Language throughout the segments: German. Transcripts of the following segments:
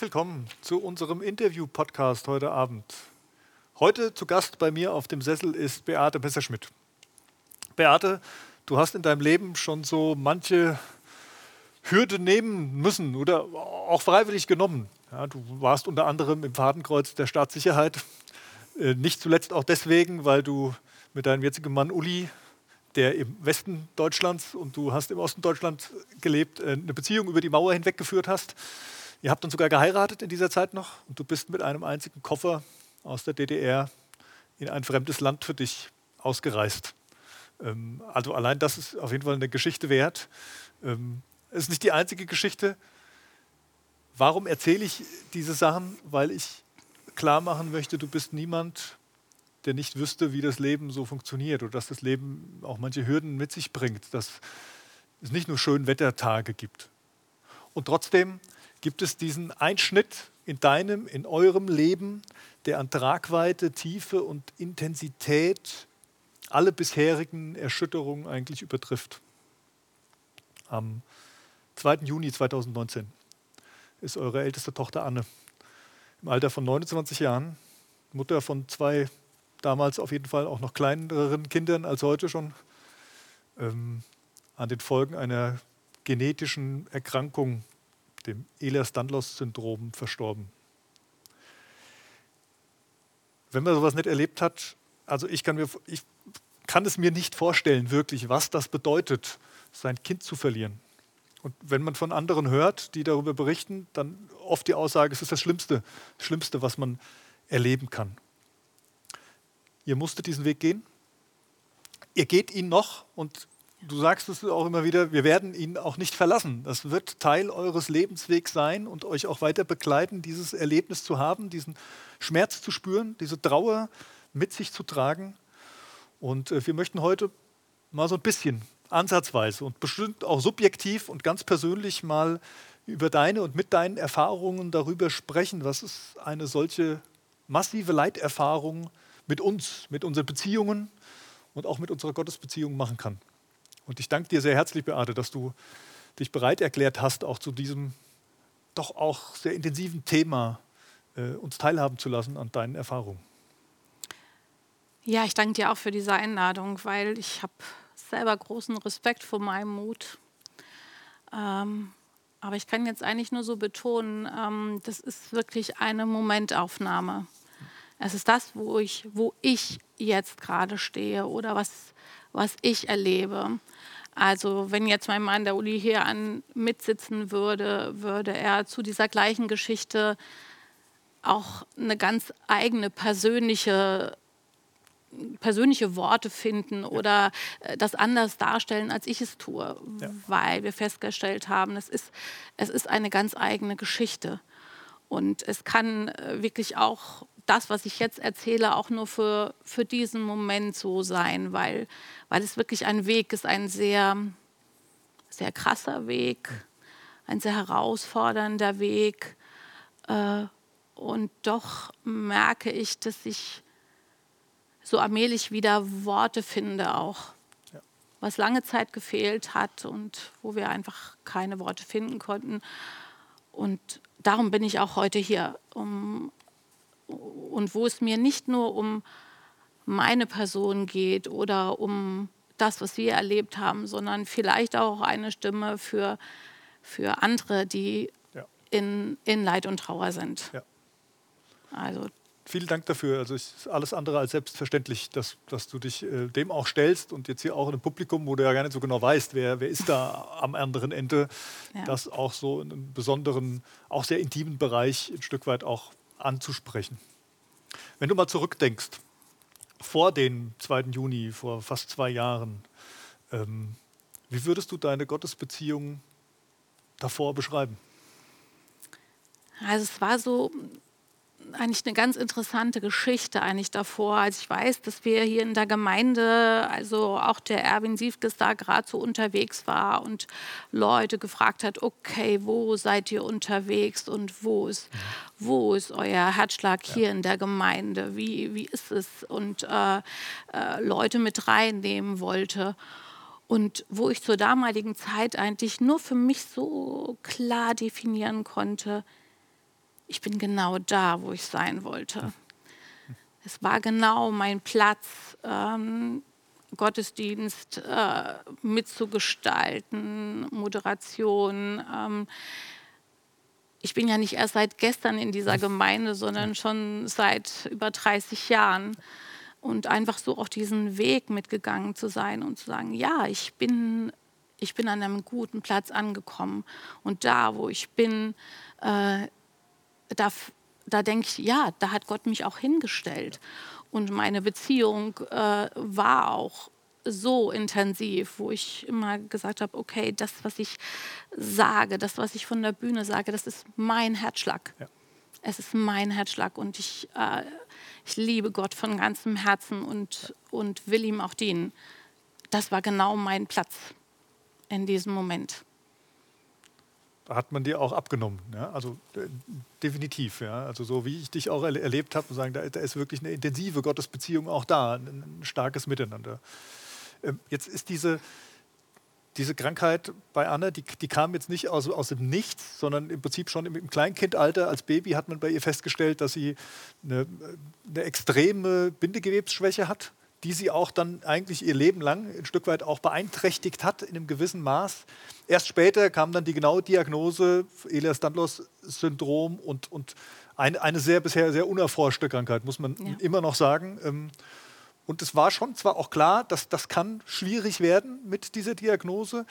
Herzlich willkommen zu unserem Interview-Podcast heute Abend. Heute zu Gast bei mir auf dem Sessel ist Beate Messerschmidt. Beate, du hast in deinem Leben schon so manche Hürde nehmen müssen oder auch freiwillig genommen. Ja, du warst unter anderem im Fadenkreuz der Staatssicherheit. Äh, nicht zuletzt auch deswegen, weil du mit deinem jetzigen Mann Uli, der im Westen Deutschlands und du hast im Osten Deutschlands gelebt, äh, eine Beziehung über die Mauer hinweg geführt hast. Ihr habt dann sogar geheiratet in dieser Zeit noch und du bist mit einem einzigen Koffer aus der DDR in ein fremdes Land für dich ausgereist. Ähm, also allein das ist auf jeden Fall eine Geschichte wert. Ähm, es ist nicht die einzige Geschichte. Warum erzähle ich diese Sachen? Weil ich klar machen möchte, du bist niemand, der nicht wüsste, wie das Leben so funktioniert oder dass das Leben auch manche Hürden mit sich bringt, dass es nicht nur schön Wettertage gibt. Und trotzdem gibt es diesen Einschnitt in deinem, in eurem Leben, der an Tragweite, Tiefe und Intensität alle bisherigen Erschütterungen eigentlich übertrifft. Am 2. Juni 2019 ist eure älteste Tochter Anne im Alter von 29 Jahren, Mutter von zwei damals auf jeden Fall auch noch kleineren Kindern als heute schon, ähm, an den Folgen einer genetischen Erkrankung, dem Ehlers-Danlos-Syndrom, verstorben. Wenn man sowas nicht erlebt hat, also ich kann, mir, ich kann es mir nicht vorstellen, wirklich, was das bedeutet, sein Kind zu verlieren. Und wenn man von anderen hört, die darüber berichten, dann oft die Aussage, es ist das Schlimmste, das Schlimmste, was man erleben kann. Ihr musstet diesen Weg gehen. Ihr geht ihn noch und du sagst es auch immer wieder, wir werden ihn auch nicht verlassen. Das wird Teil eures Lebenswegs sein und euch auch weiter begleiten, dieses Erlebnis zu haben, diesen Schmerz zu spüren, diese Trauer mit sich zu tragen. Und äh, wir möchten heute mal so ein bisschen ansatzweise und bestimmt auch subjektiv und ganz persönlich mal über deine und mit deinen Erfahrungen darüber sprechen, was ist eine solche massive Leiterfahrung mit uns, mit unseren Beziehungen und auch mit unserer Gottesbeziehung machen kann. Und ich danke dir sehr herzlich, Beate, dass du dich bereit erklärt hast, auch zu diesem doch auch sehr intensiven Thema äh, uns teilhaben zu lassen an deinen Erfahrungen. Ja, ich danke dir auch für diese Einladung, weil ich habe selber großen Respekt vor meinem Mut. Ähm, aber ich kann jetzt eigentlich nur so betonen, ähm, das ist wirklich eine Momentaufnahme. Es ist das, wo ich, wo ich jetzt gerade stehe oder was, was ich erlebe. Also wenn jetzt mein Mann, der Uli, hier an, mitsitzen würde, würde er zu dieser gleichen Geschichte auch eine ganz eigene persönliche persönliche Worte finden oder äh, das anders darstellen, als ich es tue, ja. weil wir festgestellt haben, es ist, es ist eine ganz eigene Geschichte. Und es kann äh, wirklich auch das, was ich jetzt erzähle, auch nur für, für diesen Moment so sein, weil, weil es wirklich ein Weg ist, ein sehr, sehr krasser Weg, ein sehr herausfordernder Weg. Äh, und doch merke ich, dass ich so allmählich wieder Worte finde auch. Was lange Zeit gefehlt hat und wo wir einfach keine Worte finden konnten. Und darum bin ich auch heute hier. Um, und wo es mir nicht nur um meine Person geht oder um das, was wir erlebt haben, sondern vielleicht auch eine Stimme für, für andere, die ja. in, in Leid und Trauer sind. Ja. Also vielen Dank dafür. Also es ist alles andere als selbstverständlich, dass, dass du dich äh, dem auch stellst und jetzt hier auch in einem Publikum, wo du ja gar nicht so genau weißt, wer, wer ist da am anderen Ende, ja. das auch so in einem besonderen, auch sehr intimen Bereich ein Stück weit auch anzusprechen. Wenn du mal zurückdenkst, vor dem 2. Juni, vor fast zwei Jahren, ähm, wie würdest du deine Gottesbeziehung davor beschreiben? Also es war so, eigentlich eine ganz interessante Geschichte eigentlich davor. als ich weiß, dass wir hier in der Gemeinde, also auch der Erwin Siefkes da gerade so unterwegs war und Leute gefragt hat, okay, wo seid ihr unterwegs und wo ist, wo ist euer Herzschlag hier ja. in der Gemeinde? Wie, wie ist es? Und äh, äh, Leute mit reinnehmen wollte. Und wo ich zur damaligen Zeit eigentlich nur für mich so klar definieren konnte, ich bin genau da, wo ich sein wollte. Es war genau mein Platz, ähm, Gottesdienst äh, mitzugestalten, Moderation. Ähm, ich bin ja nicht erst seit gestern in dieser Gemeinde, sondern schon seit über 30 Jahren. Und einfach so auch diesen Weg mitgegangen zu sein und zu sagen, ja, ich bin, ich bin an einem guten Platz angekommen. Und da, wo ich bin, äh, da, da denke ich, ja, da hat Gott mich auch hingestellt. Und meine Beziehung äh, war auch so intensiv, wo ich immer gesagt habe, okay, das, was ich sage, das, was ich von der Bühne sage, das ist mein Herzschlag. Ja. Es ist mein Herzschlag und ich, äh, ich liebe Gott von ganzem Herzen und, und will ihm auch dienen. Das war genau mein Platz in diesem Moment. Hat man dir auch abgenommen, ja? also äh, definitiv. Ja? Also so wie ich dich auch erle erlebt habe, sagen, da, da, ist wirklich eine intensive Gottesbeziehung auch da, ein, ein starkes Miteinander. Ähm, jetzt ist diese, diese Krankheit bei Anne, die, die kam jetzt nicht aus, aus dem Nichts, sondern im Prinzip schon im, im Kleinkindalter als Baby hat man bei ihr festgestellt, dass sie eine, eine extreme Bindegewebsschwäche hat, die sie auch dann eigentlich ihr Leben lang ein Stück weit auch beeinträchtigt hat in einem gewissen Maß. Erst später kam dann die genaue Diagnose Ehlers-Danlos-Syndrom und, und eine, eine sehr bisher sehr unerforschte Krankheit, muss man ja. immer noch sagen. Ähm, und es war schon zwar auch klar, dass das kann schwierig werden mit dieser Diagnose.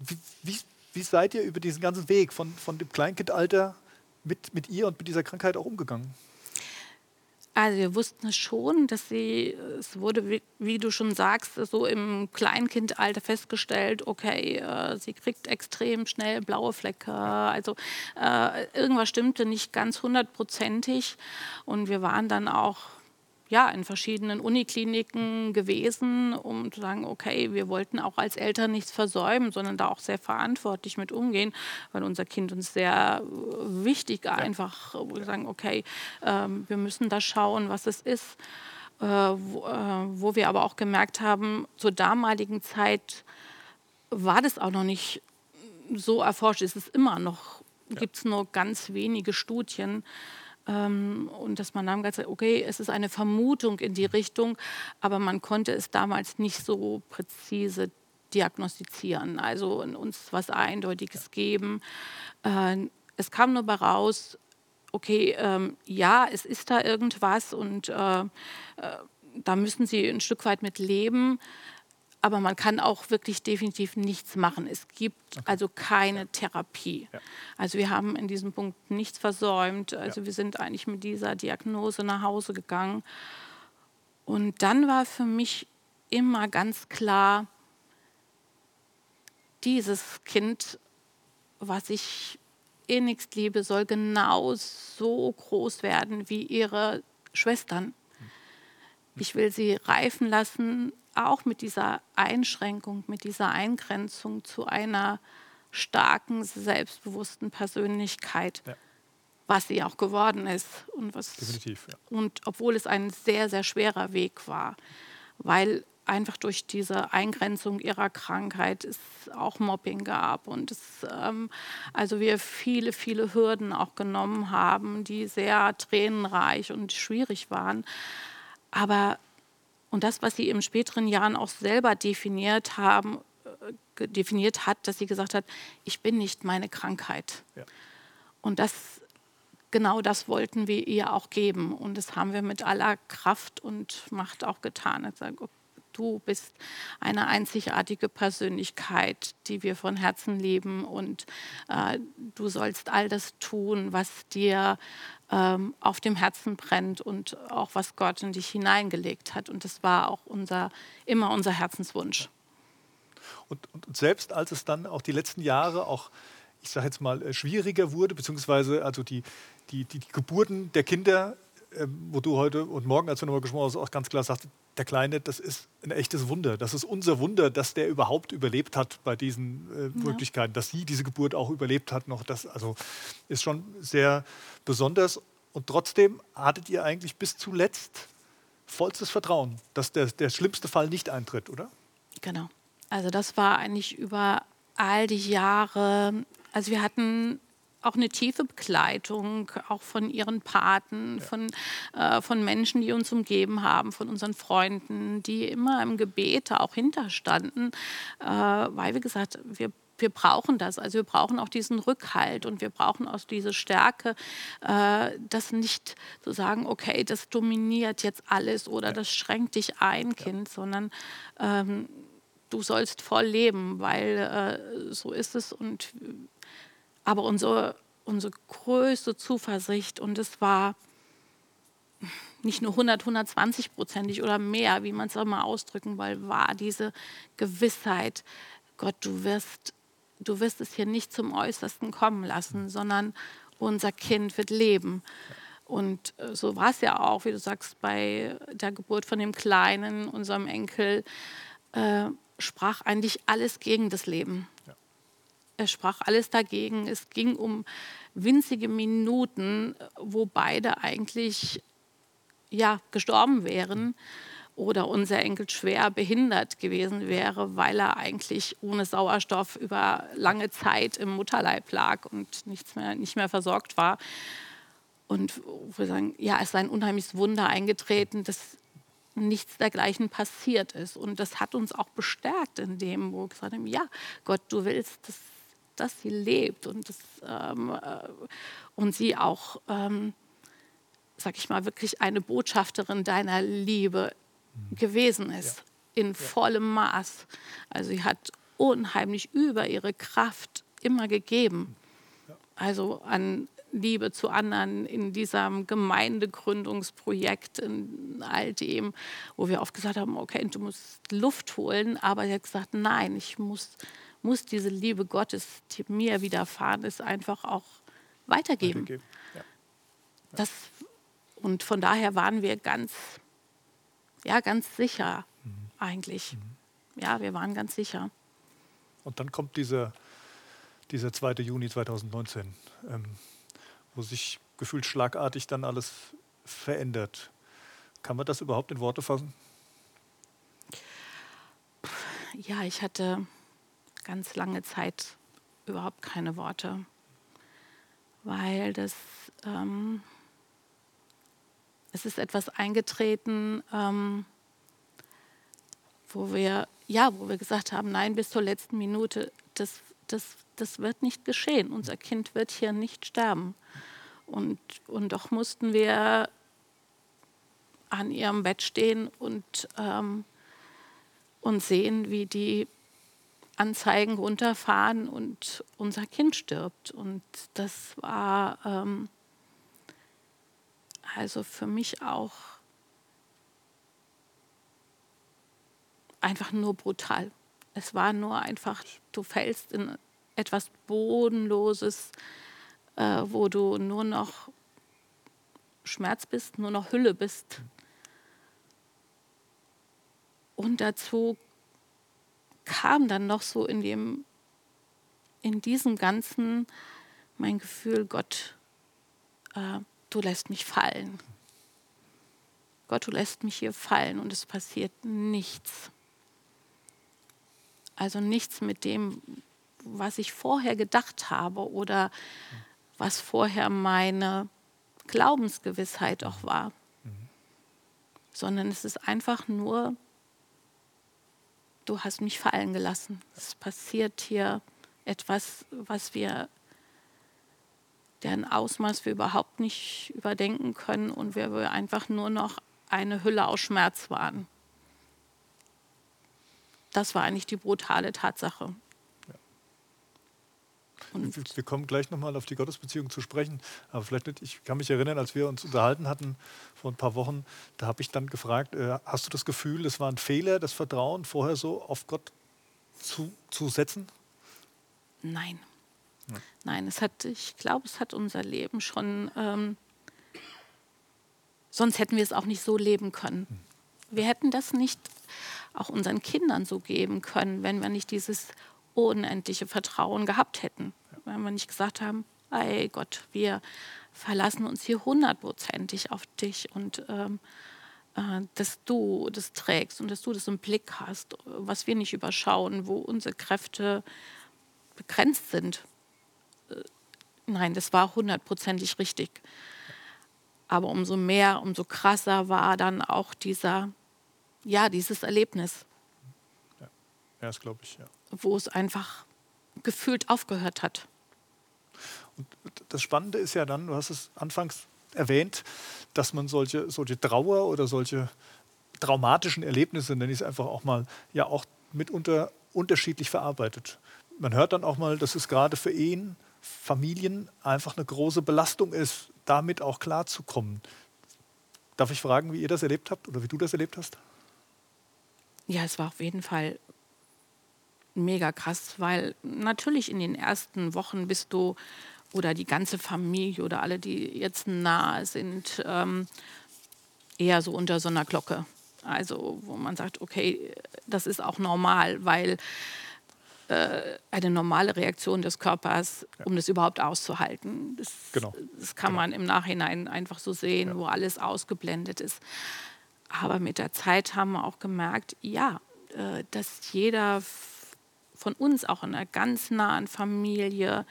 Wie, wie, wie seid ihr über diesen ganzen Weg von, von dem Kleinkindalter mit, mit ihr und mit dieser Krankheit auch umgegangen? Also wir wussten schon, dass sie, es wurde, wie, wie, du schon sagst, so im Kleinkindalter festgestellt, okay, äh, sie kriegt extrem schnell blaue Flecke. Also äh, irgendwas stimmte nicht ganz hundertprozentig. Und wir waren dann auch ja, in verschiedenen Unikliniken gewesen, um zu sagen, okay, wir wollten auch als Eltern nichts versäumen, sondern da auch sehr verantwortlich mit umgehen, weil unser Kind uns sehr äh, wichtig ja. einfach, wir sagen, okay, ähm, wir müssen da schauen, was es ist. Äh, wo, äh, wo wir aber auch gemerkt haben, zur damaligen Zeit war das auch noch nicht so erforscht. Es ist immer noch, ja. gibt es nur ganz wenige Studien. Ähm, und dass man dann gesagt hat, okay, es ist eine Vermutung in die Richtung, aber man konnte es damals nicht so präzise diagnostizieren, also uns was Eindeutiges geben. Äh, es kam nur raus, okay, ähm, ja, es ist da irgendwas und äh, äh, da müssen Sie ein Stück weit mit leben aber man kann auch wirklich definitiv nichts machen. Es gibt okay. also keine Therapie. Ja. Also wir haben in diesem Punkt nichts versäumt. Also ja. wir sind eigentlich mit dieser Diagnose nach Hause gegangen. Und dann war für mich immer ganz klar, dieses Kind, was ich innigst liebe, soll genau so groß werden wie ihre Schwestern. Hm. Ich will sie reifen lassen auch mit dieser Einschränkung, mit dieser Eingrenzung zu einer starken, selbstbewussten Persönlichkeit, ja. was sie auch geworden ist. Und, was, Definitiv, ja. und obwohl es ein sehr, sehr schwerer Weg war, weil einfach durch diese Eingrenzung ihrer Krankheit es auch Mobbing gab und es, ähm, also wir viele, viele Hürden auch genommen haben, die sehr tränenreich und schwierig waren. Aber und das, was sie in späteren Jahren auch selber definiert haben, äh, definiert hat, dass sie gesagt hat, ich bin nicht meine Krankheit. Ja. Und das, genau das wollten wir ihr auch geben. Und das haben wir mit aller Kraft und Macht auch getan. Du bist eine einzigartige Persönlichkeit, die wir von Herzen lieben und äh, du sollst all das tun, was dir ähm, auf dem Herzen brennt und auch was Gott in dich hineingelegt hat. Und das war auch unser, immer unser Herzenswunsch. Und, und, selbst als es dann auch die letzten Jahre auch, ich sage jetzt mal, äh, schwieriger wurde, beziehungsweise also die, die, die, Geburten der Kinder, wo du heute und morgen, als wir nochmal gesprochen haben, auch ganz klar sagst, der Kleine, das ist ein echtes Wunder. Das ist unser Wunder, dass der überhaupt überlebt hat bei diesen äh, ja. Möglichkeiten, dass sie diese Geburt auch überlebt hat. Noch das also ist schon sehr besonders. Und trotzdem hattet ihr eigentlich bis zuletzt vollstes Vertrauen, dass der, der schlimmste Fall nicht eintritt, oder? Genau. Also das war eigentlich über all die Jahre, also wir hatten auch eine tiefe Begleitung, auch von ihren Paten, ja. von, äh, von Menschen, die uns umgeben haben, von unseren Freunden, die immer im Gebet auch hinterstanden, äh, weil, wie gesagt, wir wir brauchen das. Also wir brauchen auch diesen Rückhalt und wir brauchen auch diese Stärke, äh, das nicht zu sagen, okay, das dominiert jetzt alles oder ja. das schränkt dich ein, Kind, ja. sondern ähm, du sollst voll leben, weil äh, so ist es. Und aber unsere, unsere größte Zuversicht, und es war nicht nur 100, 120 prozentig oder mehr, wie man es auch mal ausdrücken will, war diese Gewissheit, Gott, du wirst, du wirst es hier nicht zum Äußersten kommen lassen, sondern unser Kind wird leben. Und äh, so war es ja auch, wie du sagst, bei der Geburt von dem Kleinen, unserem Enkel, äh, sprach eigentlich alles gegen das Leben. Ja. Sprach alles dagegen. Es ging um winzige Minuten, wo beide eigentlich ja, gestorben wären oder unser Enkel schwer behindert gewesen wäre, weil er eigentlich ohne Sauerstoff über lange Zeit im Mutterleib lag und nichts mehr, nicht mehr versorgt war. Und wir sagen, ja, es ist ein unheimliches Wunder eingetreten, dass nichts dergleichen passiert ist. Und das hat uns auch bestärkt in dem, wo wir gesagt haben, ja, Gott, du willst, dass, dass sie lebt und, das, ähm, äh, und sie auch, ähm, sag ich mal, wirklich eine Botschafterin deiner Liebe mhm. gewesen ist, ja. in ja. vollem Maß. Also sie hat unheimlich über ihre Kraft immer gegeben. Also an Liebe zu anderen in diesem Gemeindegründungsprojekt, in all dem, wo wir oft gesagt haben, okay, du musst Luft holen, aber er hat gesagt, nein, ich muss, muss diese Liebe Gottes, die mir widerfahren ist, einfach auch weitergeben. weitergeben. Ja. Ja. Das, und von daher waren wir ganz, ja, ganz sicher mhm. eigentlich. Mhm. Ja, wir waren ganz sicher. Und dann kommt dieser, dieser 2. Juni 2019. Ähm, wo sich gefühlt schlagartig dann alles verändert. Kann man das überhaupt in Worte fassen? Ja, ich hatte ganz lange Zeit überhaupt keine Worte, weil das ähm, es ist etwas eingetreten, ähm, wo wir ja, wo wir gesagt haben, nein, bis zur letzten Minute, das, das, das wird nicht geschehen. Unser Kind wird hier nicht sterben. Und, und doch mussten wir an ihrem Bett stehen und, ähm, und sehen, wie die Anzeigen runterfahren und unser Kind stirbt. Und das war ähm, also für mich auch einfach nur brutal. Es war nur einfach, du fällst in etwas Bodenloses, äh, wo du nur noch Schmerz bist, nur noch Hülle bist. Und dazu kam dann noch so in dem, in diesem Ganzen mein Gefühl, Gott, äh, du lässt mich fallen. Gott, du lässt mich hier fallen und es passiert nichts. Also nichts mit dem, was ich vorher gedacht habe oder was vorher meine Glaubensgewissheit auch war, mhm. sondern es ist einfach nur, du hast mich fallen gelassen. Es passiert hier etwas, was wir, deren Ausmaß wir überhaupt nicht überdenken können und wir einfach nur noch eine Hülle aus Schmerz waren. Das war eigentlich die brutale Tatsache. Und wir kommen gleich nochmal auf die Gottesbeziehung zu sprechen. Aber vielleicht nicht, ich kann mich erinnern, als wir uns unterhalten hatten vor ein paar Wochen, da habe ich dann gefragt, äh, hast du das Gefühl, es war ein Fehler, das Vertrauen vorher so auf Gott zu, zu setzen? Nein. Ja. Nein, es hat, ich glaube, es hat unser Leben schon, ähm, sonst hätten wir es auch nicht so leben können. Hm. Wir hätten das nicht auch unseren Kindern so geben können, wenn wir nicht dieses unendliche Vertrauen gehabt hätten wenn wir nicht gesagt haben, ey Gott, wir verlassen uns hier hundertprozentig auf dich und ähm, äh, dass du das trägst und dass du das im Blick hast, was wir nicht überschauen, wo unsere Kräfte begrenzt sind. Äh, nein, das war hundertprozentig richtig. Aber umso mehr, umso krasser war dann auch dieser, ja, dieses Erlebnis. Ja, das glaube ich, ja. Wo es einfach gefühlt aufgehört hat. Und das Spannende ist ja dann, du hast es anfangs erwähnt, dass man solche, solche Trauer oder solche traumatischen Erlebnisse, nenne ich es einfach auch mal, ja auch mitunter unterschiedlich verarbeitet. Man hört dann auch mal, dass es gerade für Ehen, Familien einfach eine große Belastung ist, damit auch klarzukommen. Darf ich fragen, wie ihr das erlebt habt oder wie du das erlebt hast? Ja, es war auf jeden Fall mega krass, weil natürlich in den ersten Wochen bist du oder die ganze Familie oder alle, die jetzt nahe sind, ähm, eher so unter so einer Glocke. Also wo man sagt, okay, das ist auch normal, weil äh, eine normale Reaktion des Körpers, ja. um das überhaupt auszuhalten. Das, genau. das kann genau. man im Nachhinein einfach so sehen, ja. wo alles ausgeblendet ist. Aber mit der Zeit haben wir auch gemerkt, ja, äh, dass jeder von uns, auch in einer ganz nahen Familie,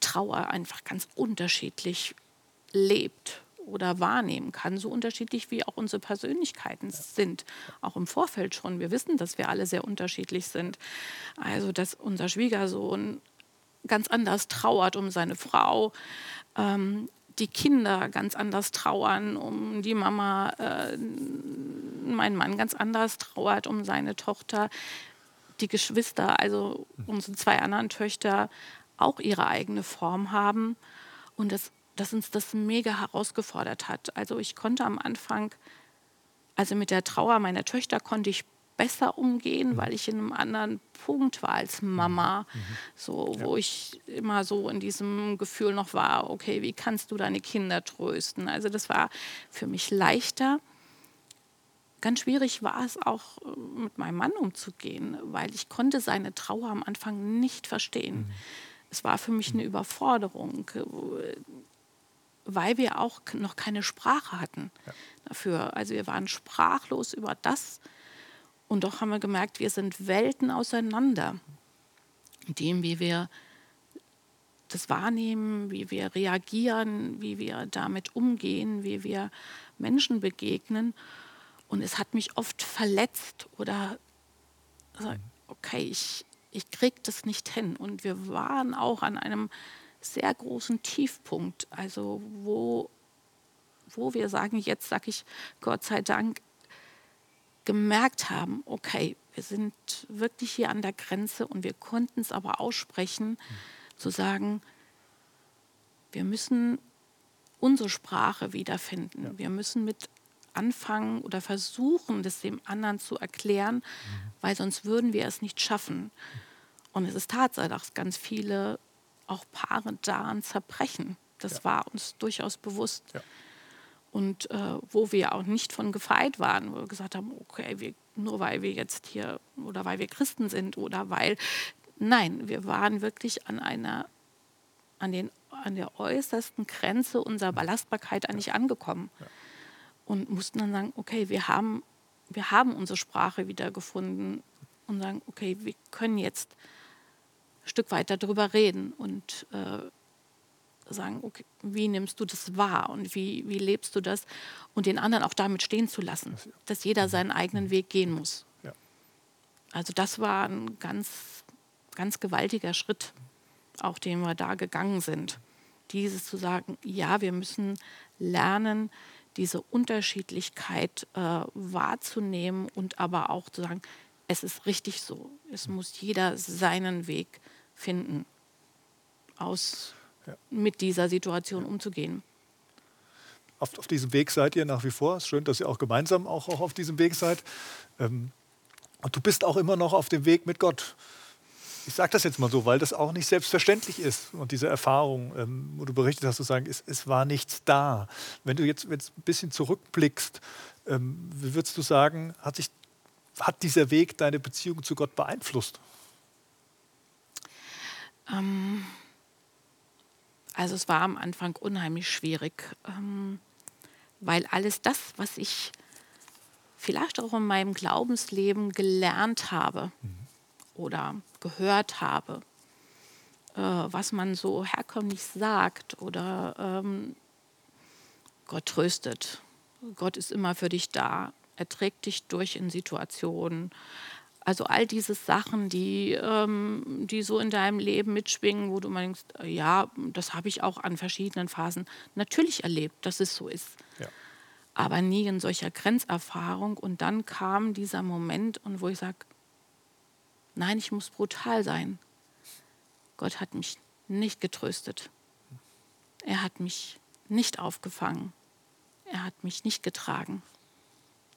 Trauer einfach ganz unterschiedlich lebt oder wahrnehmen kann, so unterschiedlich wie auch unsere Persönlichkeiten sind, auch im Vorfeld schon. Wir wissen, dass wir alle sehr unterschiedlich sind. Also, dass unser Schwiegersohn ganz anders trauert um seine Frau, ähm, die Kinder ganz anders trauern um die Mama, äh, mein Mann ganz anders trauert um seine Tochter, die Geschwister, also unsere zwei anderen Töchter, auch ihre eigene Form haben und dass, dass uns das mega herausgefordert hat. Also ich konnte am Anfang, also mit der Trauer meiner Töchter konnte ich besser umgehen, mhm. weil ich in einem anderen Punkt war als Mama, mhm. so wo ja. ich immer so in diesem Gefühl noch war, okay, wie kannst du deine Kinder trösten? Also das war für mich leichter. Ganz schwierig war es auch äh, mit meinem Mann umzugehen, weil ich konnte seine Trauer am Anfang nicht verstehen. Mhm es war für mich eine Überforderung, äh, weil wir auch noch keine Sprache hatten ja. dafür. Also wir waren sprachlos über das und doch haben wir gemerkt, wir sind Welten auseinander, in dem, wie wir das wahrnehmen, wie wir reagieren, wie wir damit umgehen, wie wir Menschen begegnen. Und es hat mich oft verletzt oder also, okay, ich, ich krieg das nicht hin. Und wir waren auch an einem sehr großen Tiefpunkt, also wo, wo wir sagen, jetzt sage ich Gott sei Dank, gemerkt haben, okay, wir sind wirklich hier an der Grenze und wir konnten es aber aussprechen, mhm. zu sagen, wir müssen unsere Sprache wiederfinden. Ja. Wir müssen mit anfangen oder versuchen, das dem anderen zu erklären, mhm. weil sonst würden wir es nicht schaffen. Und es ist Tatsache, dass ganz viele auch Paare daran zerbrechen. Das ja. war uns durchaus bewusst. Ja. Und äh, wo wir auch nicht von gefeit waren, wo wir gesagt haben, okay, wir, nur weil wir jetzt hier oder weil wir Christen sind oder weil, nein, wir waren wirklich an einer, an, den, an der äußersten Grenze unserer Belastbarkeit eigentlich angekommen. Ja. Und mussten dann sagen, okay, wir haben, wir haben unsere Sprache wiedergefunden und sagen, okay, wir können jetzt ein Stück weiter darüber reden und äh, sagen, okay, wie nimmst du das wahr und wie, wie lebst du das und den anderen auch damit stehen zu lassen, dass jeder mhm. seinen eigenen mhm. Weg gehen muss. Ja. Also das war ein ganz, ganz gewaltiger Schritt, auch den wir da gegangen sind. Dieses zu sagen, ja, wir müssen lernen, diese Unterschiedlichkeit äh, wahrzunehmen und aber auch zu sagen, es ist richtig so. Es muss jeder seinen Weg finden, aus, ja. mit dieser Situation umzugehen. Auf, auf, diesem Weg seid ihr nach wie vor. Es ist schön, dass ihr auch gemeinsam auch, auch auf diesem Weg seid. Ähm, und du bist auch immer noch auf dem Weg mit Gott. Ich sage das jetzt mal so, weil das auch nicht selbstverständlich ist. Und diese Erfahrung, ähm, wo du berichtet hast, zu sagen, es, es, war nichts da. Wenn du jetzt, jetzt ein bisschen zurückblickst, ähm, wie würdest du sagen, hat, sich, hat dieser Weg deine Beziehung zu Gott beeinflusst? Ähm, also es war am Anfang unheimlich schwierig, ähm, weil alles das, was ich vielleicht auch in meinem Glaubensleben gelernt habe mhm. oder gehört habe, äh, was man so herkömmlich sagt oder ähm, Gott tröstet. Gott ist immer für dich da. Er trägt dich durch in Situationen. Also all diese Sachen, die, ähm, die so in deinem Leben mitschwingen, wo du meinst, ja, das habe ich auch an verschiedenen Phasen natürlich erlebt, dass es so ist. Ja. Aber nie in solcher Grenzerfahrung. Und dann kam dieser Moment, und wo ich sage, nein, ich muss brutal sein. Gott hat mich nicht getröstet. Er hat mich nicht aufgefangen. Er hat mich nicht getragen.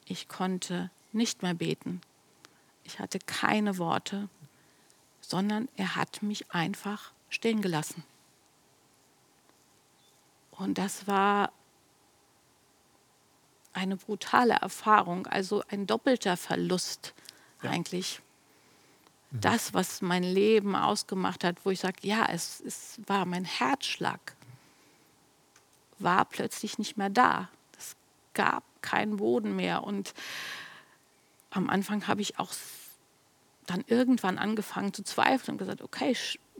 Ich konnte nicht mehr beten. Ich hatte keine Worte, sondern er hat mich einfach stehen gelassen. Und das war eine brutale Erfahrung, also ein doppelter Verlust ja. eigentlich. Mhm. Das, was mein Leben ausgemacht hat, wo ich sage, ja, es, es war mein Herzschlag, war plötzlich nicht mehr da gab keinen Boden mehr. Und am Anfang habe ich auch dann irgendwann angefangen zu zweifeln und gesagt, okay,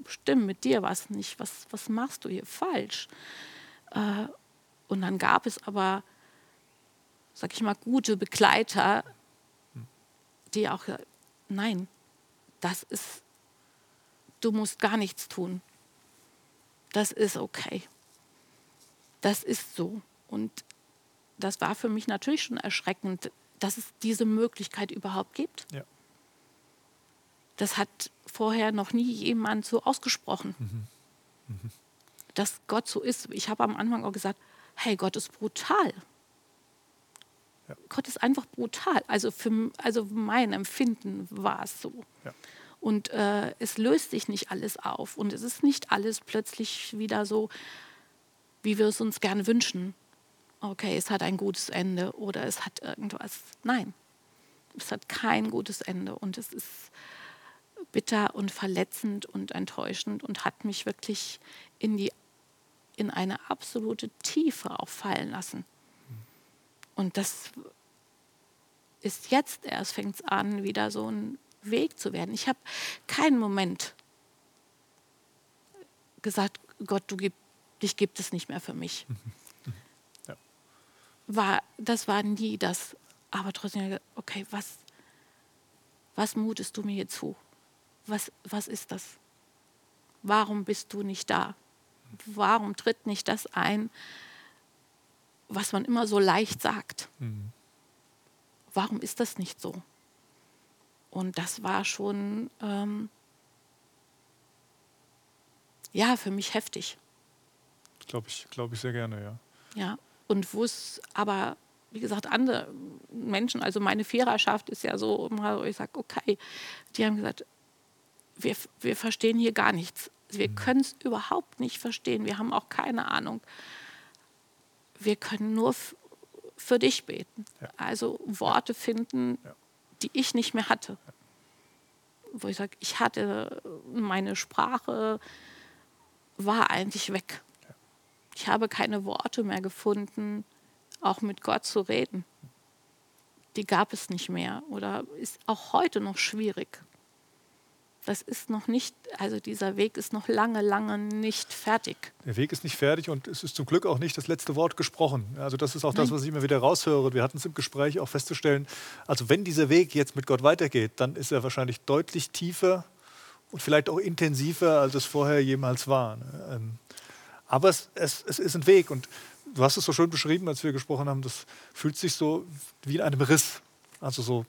stimmt, mit dir was nicht, was, was machst du hier falsch? Äh, und dann gab es aber, sag ich mal, gute Begleiter, die auch, nein, das ist, du musst gar nichts tun. Das ist okay. Das ist so. Und das war für mich natürlich schon erschreckend, dass es diese Möglichkeit überhaupt gibt. Ja. Das hat vorher noch nie jemand so ausgesprochen, mhm. Mhm. dass Gott so ist. Ich habe am Anfang auch gesagt, hey, Gott ist brutal. Ja. Gott ist einfach brutal. Also für also mein Empfinden war es so. Ja. Und äh, es löst sich nicht alles auf. Und es ist nicht alles plötzlich wieder so, wie wir es uns gerne wünschen okay, es hat ein gutes Ende oder es hat irgendwas. Nein, es hat kein gutes Ende und es ist bitter und verletzend und enttäuschend und hat mich wirklich in, die, in eine absolute Tiefe auch fallen lassen. Und das ist jetzt erst, fängt es an, wieder so ein Weg zu werden. Ich habe keinen Moment gesagt, Gott, du gib, dich gibt es nicht mehr für mich. war, das war nie das. Aber trotzdem, okay, was, was mutest du mir hier zu? Was, was ist das? Warum bist du nicht da? Warum tritt nicht das ein, was man immer so leicht sagt? Mhm. Warum ist das nicht so? Und das war schon, ähm, ja, für mich heftig. Glaube ich, glaube ich sehr gerne, ja. Ja, und wo es aber, wie gesagt, andere Menschen, also meine Viererschaft ist ja so, wo ich sage, okay, die haben gesagt, wir, wir verstehen hier gar nichts. Wir mhm. können es überhaupt nicht verstehen. Wir haben auch keine Ahnung. Wir können nur für dich beten. Ja. Also Worte finden, ja. die ich nicht mehr hatte. Ja. Wo ich sage, ich hatte meine Sprache war eigentlich weg. Ich habe keine Worte mehr gefunden, auch mit Gott zu reden. Die gab es nicht mehr oder ist auch heute noch schwierig. Das ist noch nicht, also dieser Weg ist noch lange, lange nicht fertig. Der Weg ist nicht fertig und es ist zum Glück auch nicht das letzte Wort gesprochen. Also das ist auch Nein. das, was ich immer wieder raushöre. Wir hatten es im Gespräch auch festzustellen, also wenn dieser Weg jetzt mit Gott weitergeht, dann ist er wahrscheinlich deutlich tiefer und vielleicht auch intensiver, als es vorher jemals war. Ähm, aber es, es, es ist ein Weg und du hast es so schön beschrieben, als wir gesprochen haben, das fühlt sich so wie in einem Riss. Also so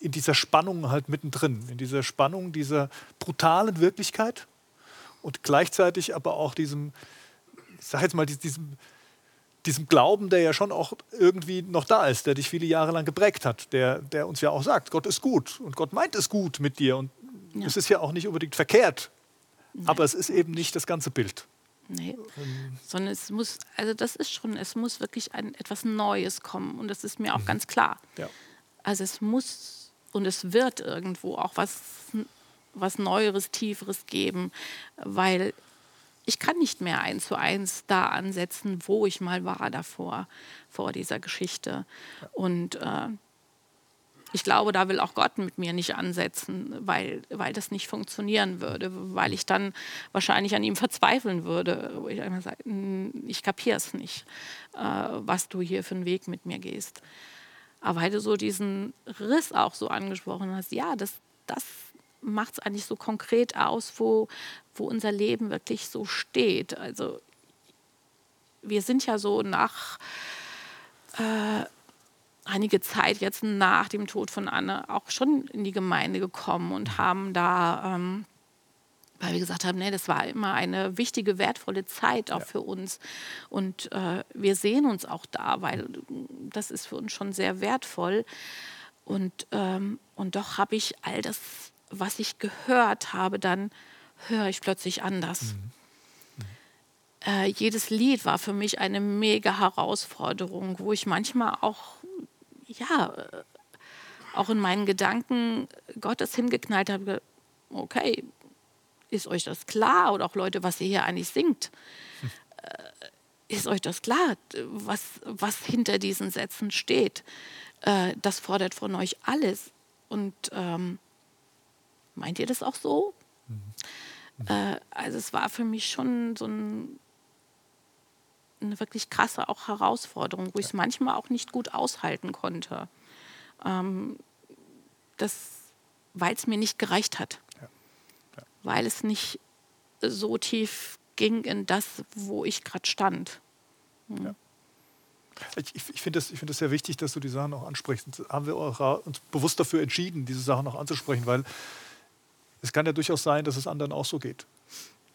in dieser Spannung halt mittendrin, in dieser Spannung dieser brutalen Wirklichkeit und gleichzeitig aber auch diesem, ich sag jetzt mal, diesem, diesem Glauben, der ja schon auch irgendwie noch da ist, der dich viele Jahre lang geprägt hat, der, der uns ja auch sagt, Gott ist gut und Gott meint es gut mit dir und ja. es ist ja auch nicht unbedingt verkehrt, Nein. aber es ist eben nicht das ganze Bild. Nee. Ähm. Sondern es muss, also das ist schon, es muss wirklich ein, etwas Neues kommen. Und das ist mir auch mhm. ganz klar. Ja. Also es muss und es wird irgendwo auch was, was Neueres, Tieferes geben, weil ich kann nicht mehr eins zu eins da ansetzen, wo ich mal war davor, vor dieser Geschichte. Und äh, ich glaube, da will auch Gott mit mir nicht ansetzen, weil, weil das nicht funktionieren würde, weil ich dann wahrscheinlich an ihm verzweifeln würde. Ich einmal sage, ich kapiere es nicht, äh, was du hier für einen Weg mit mir gehst. Aber weil du so diesen Riss auch so angesprochen hast, ja, das, das macht es eigentlich so konkret aus, wo, wo unser Leben wirklich so steht. Also wir sind ja so nach äh, einige Zeit jetzt nach dem Tod von Anne auch schon in die Gemeinde gekommen und haben da, ähm, weil wir gesagt haben, nee, das war immer eine wichtige, wertvolle Zeit auch ja. für uns. Und äh, wir sehen uns auch da, weil das ist für uns schon sehr wertvoll. Und, ähm, und doch habe ich all das, was ich gehört habe, dann höre ich plötzlich anders. Mhm. Äh, jedes Lied war für mich eine mega Herausforderung, wo ich manchmal auch ja, äh, auch in meinen Gedanken Gottes hingeknallt habe, okay, ist euch das klar? Oder auch Leute, was ihr hier eigentlich singt. Hm. Ist euch das klar, was, was hinter diesen Sätzen steht? Äh, das fordert von euch alles. Und ähm, meint ihr das auch so? Mhm. Äh, also es war für mich schon so ein eine wirklich krasse auch Herausforderung, wo ich es manchmal auch nicht gut aushalten konnte. Ähm, weil es mir nicht gereicht hat. Ja. Ja. Weil es nicht so tief ging in das, wo ich gerade stand. Hm. Ja. Ich, ich finde es find sehr wichtig, dass du die Sachen auch ansprichst. Und haben wir uns bewusst dafür entschieden, diese Sachen auch anzusprechen, weil es kann ja durchaus sein, dass es anderen auch so geht.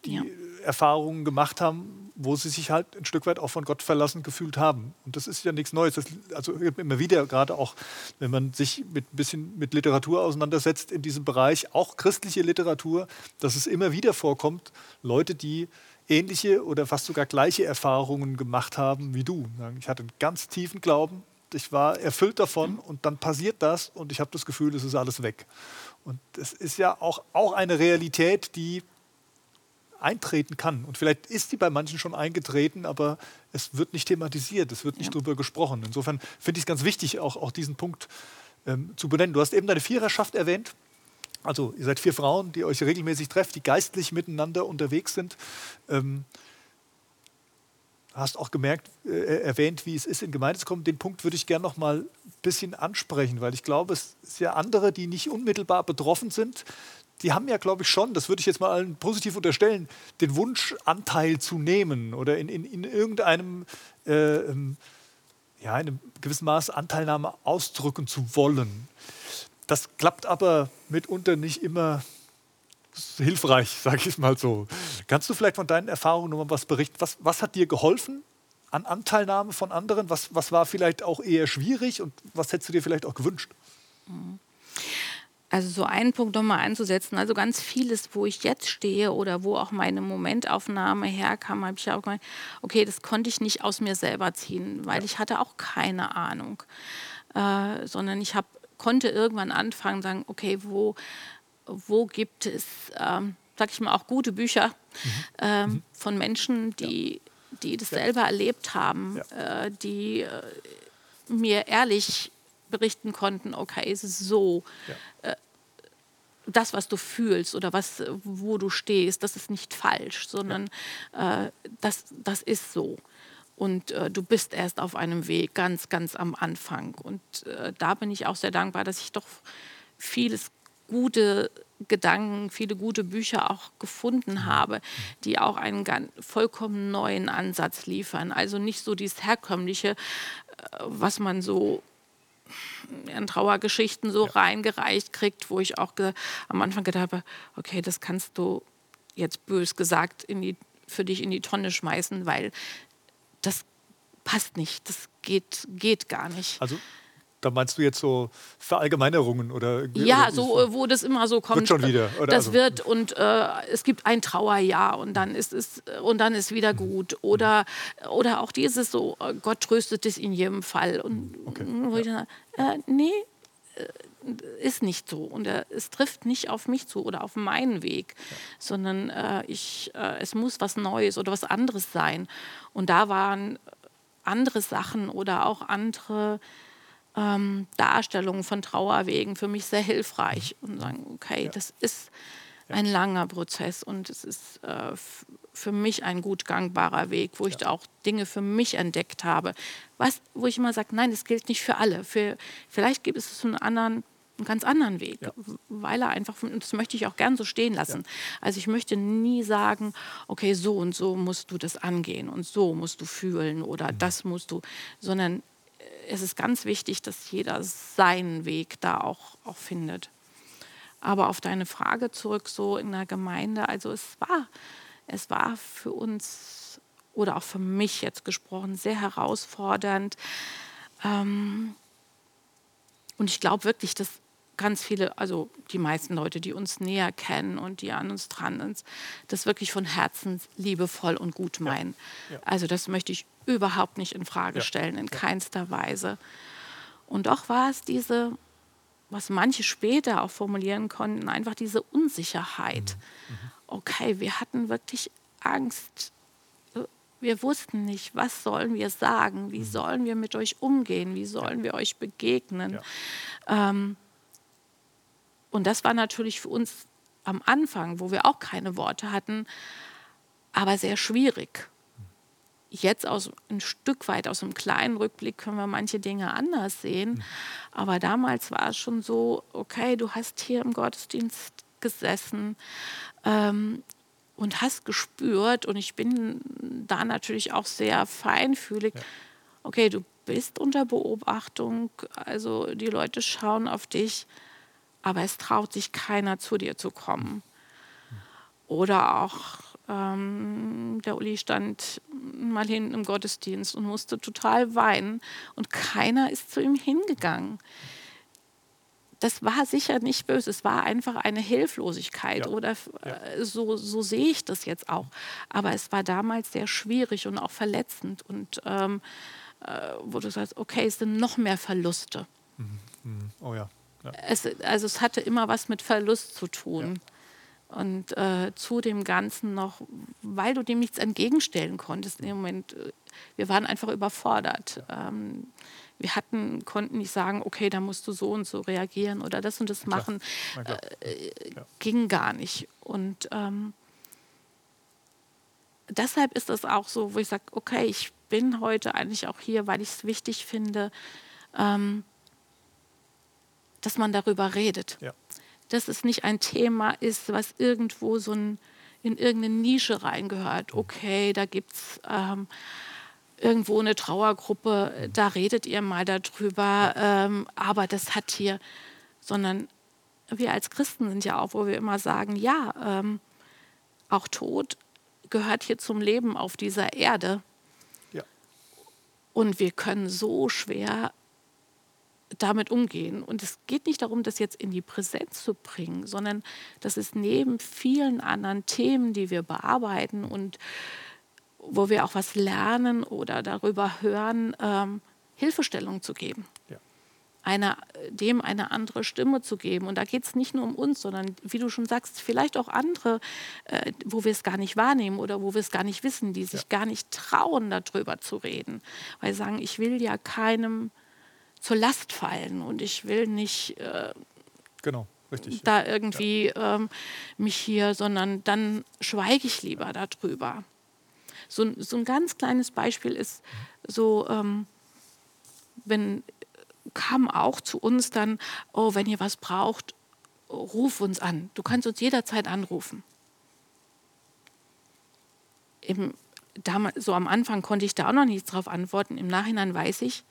Die Erfahrungen gemacht haben, wo sie sich halt ein Stück weit auch von Gott verlassen gefühlt haben. Und das ist ja nichts Neues. Das, also immer wieder, gerade auch, wenn man sich mit ein bisschen mit Literatur auseinandersetzt in diesem Bereich, auch christliche Literatur, dass es immer wieder vorkommt, Leute, die ähnliche oder fast sogar gleiche Erfahrungen gemacht haben wie du. Ich hatte einen ganz tiefen Glauben, ich war erfüllt davon und dann passiert das und ich habe das Gefühl, es ist alles weg. Und das ist ja auch, auch eine Realität, die eintreten kann. Und vielleicht ist die bei manchen schon eingetreten, aber es wird nicht thematisiert, es wird nicht ja. darüber gesprochen. Insofern finde ich es ganz wichtig, auch, auch diesen Punkt ähm, zu benennen. Du hast eben deine Viererschaft erwähnt. Also ihr seid vier Frauen, die euch regelmäßig trefft, die geistlich miteinander unterwegs sind. Ähm, hast auch gemerkt, äh, erwähnt, wie es ist, in Gemeinde zu kommen. Den Punkt würde ich gerne noch mal ein bisschen ansprechen, weil ich glaube, es sind ja andere, die nicht unmittelbar betroffen sind, die haben ja, glaube ich, schon, das würde ich jetzt mal allen positiv unterstellen, den Wunsch, Anteil zu nehmen oder in, in, in irgendeinem, äh, ähm, ja, in einem gewissen Maß Anteilnahme ausdrücken zu wollen. Das klappt aber mitunter nicht immer hilfreich, sage ich mal so. Kannst du vielleicht von deinen Erfahrungen nochmal was berichten? Was, was hat dir geholfen an Anteilnahme von anderen? Was, was war vielleicht auch eher schwierig und was hättest du dir vielleicht auch gewünscht? Mhm. Also so einen Punkt nochmal einzusetzen. Also ganz vieles, wo ich jetzt stehe oder wo auch meine Momentaufnahme herkam, habe ich auch gemeint, okay, das konnte ich nicht aus mir selber ziehen, weil ich hatte auch keine Ahnung. Äh, sondern ich hab, konnte irgendwann anfangen, sagen, okay, wo, wo gibt es, ähm, sag ich mal, auch gute Bücher mhm. Ähm, mhm. von Menschen, die, ja. die das selber erlebt haben, ja. äh, die äh, mir ehrlich berichten konnten, okay, ist es so. Ja. Äh, das, was du fühlst oder was, wo du stehst, das ist nicht falsch, sondern ja. äh, das, das ist so. Und äh, du bist erst auf einem Weg, ganz, ganz am Anfang. Und äh, da bin ich auch sehr dankbar, dass ich doch vieles gute Gedanken, viele gute Bücher auch gefunden mhm. habe, die auch einen ganz, vollkommen neuen Ansatz liefern. Also nicht so dieses herkömmliche, äh, was man so in Trauergeschichten so ja. reingereicht kriegt, wo ich auch am Anfang gedacht habe, okay, das kannst du jetzt bös gesagt die, für dich in die Tonne schmeißen, weil das passt nicht, das geht, geht gar nicht. Also da meinst du jetzt so Verallgemeinerungen oder Ja, oder so wo das immer so kommt. Wird schon wieder. Oder das also. wird und äh, es gibt ein Trauerjahr und dann ist es und dann ist wieder gut oder oder auch dieses so äh, Gott tröstet es in jedem Fall und okay. wo ich dann, äh, nee äh, ist nicht so und äh, es trifft nicht auf mich zu oder auf meinen Weg, ja. sondern äh, ich, äh, es muss was Neues oder was anderes sein. Und da waren andere Sachen oder auch andere ähm, Darstellungen von Trauerwegen für mich sehr hilfreich und sagen, okay, ja. das ist ein langer Prozess und es ist äh, für mich ein gut gangbarer Weg, wo ich ja. auch Dinge für mich entdeckt habe. Was, wo ich immer sage, nein, das gilt nicht für alle. Für, vielleicht gibt es einen anderen einen ganz anderen Weg, ja. weil er einfach, und das möchte ich auch gern so stehen lassen. Ja. Also ich möchte nie sagen, okay, so und so musst du das angehen und so musst du fühlen oder mhm. das musst du, sondern es ist ganz wichtig, dass jeder seinen Weg da auch, auch findet. Aber auf deine Frage zurück, so in der Gemeinde, also es war, es war für uns oder auch für mich jetzt gesprochen sehr herausfordernd. Ähm, und ich glaube wirklich, dass ganz viele, also die meisten Leute, die uns näher kennen und die an uns dran sind, das wirklich von Herzen liebevoll und gut meinen. Ja, ja. Also das möchte ich überhaupt nicht in Frage stellen, in keinster Weise. Und doch war es diese was manche später auch formulieren konnten, einfach diese Unsicherheit. Mhm. Mhm. Okay, wir hatten wirklich Angst. Wir wussten nicht, was sollen wir sagen, wie mhm. sollen wir mit euch umgehen, wie sollen wir euch begegnen. Ja. Ähm, und das war natürlich für uns am Anfang, wo wir auch keine Worte hatten, aber sehr schwierig jetzt aus ein Stück weit aus einem kleinen Rückblick können wir manche Dinge anders sehen. Mhm. Aber damals war es schon so, okay, du hast hier im Gottesdienst gesessen ähm, und hast gespürt, und ich bin da natürlich auch sehr feinfühlig, ja. okay, du bist unter Beobachtung, also die Leute schauen auf dich, aber es traut sich keiner zu dir zu kommen. Oder auch ähm, der Uli stand mal hinten im Gottesdienst und musste total weinen und keiner ist zu ihm hingegangen. Das war sicher nicht böse, es war einfach eine Hilflosigkeit ja. oder. Äh, so, so sehe ich das jetzt auch. Aber es war damals sehr schwierig und auch verletzend und ähm, äh, wo du sagst, okay, es sind noch mehr Verluste. Mhm. Mhm. Oh ja. Ja. Es, also es hatte immer was mit Verlust zu tun. Und äh, zu dem Ganzen noch, weil du dem nichts entgegenstellen konntest in dem Moment, äh, wir waren einfach überfordert. Ähm, wir hatten, konnten nicht sagen, okay, da musst du so und so reagieren oder das und das machen. Äh, ja. Ging gar nicht. Und ähm, deshalb ist das auch so, wo ich sage, okay, ich bin heute eigentlich auch hier, weil ich es wichtig finde, ähm, dass man darüber redet. Ja dass es nicht ein Thema ist, was irgendwo so ein, in irgendeine Nische reingehört. Okay, da gibt es ähm, irgendwo eine Trauergruppe, da redet ihr mal darüber, ähm, aber das hat hier, sondern wir als Christen sind ja auch, wo wir immer sagen, ja, ähm, auch Tod gehört hier zum Leben auf dieser Erde. Ja. Und wir können so schwer damit umgehen. Und es geht nicht darum, das jetzt in die Präsenz zu bringen, sondern das ist neben vielen anderen Themen, die wir bearbeiten und wo wir auch was lernen oder darüber hören, ähm, Hilfestellung zu geben. Ja. Eine, dem eine andere Stimme zu geben. Und da geht es nicht nur um uns, sondern wie du schon sagst, vielleicht auch andere, äh, wo wir es gar nicht wahrnehmen oder wo wir es gar nicht wissen, die sich ja. gar nicht trauen, darüber zu reden. Weil sie sagen, ich will ja keinem zur Last fallen und ich will nicht äh, genau, richtig, da irgendwie ja. ähm, mich hier, sondern dann schweige ich lieber darüber. So, so ein ganz kleines Beispiel ist so, ähm, wenn kam auch zu uns dann, oh, wenn ihr was braucht, ruf uns an. Du kannst uns jederzeit anrufen. Im, damals, so am Anfang konnte ich da auch noch nichts drauf antworten. Im Nachhinein weiß ich,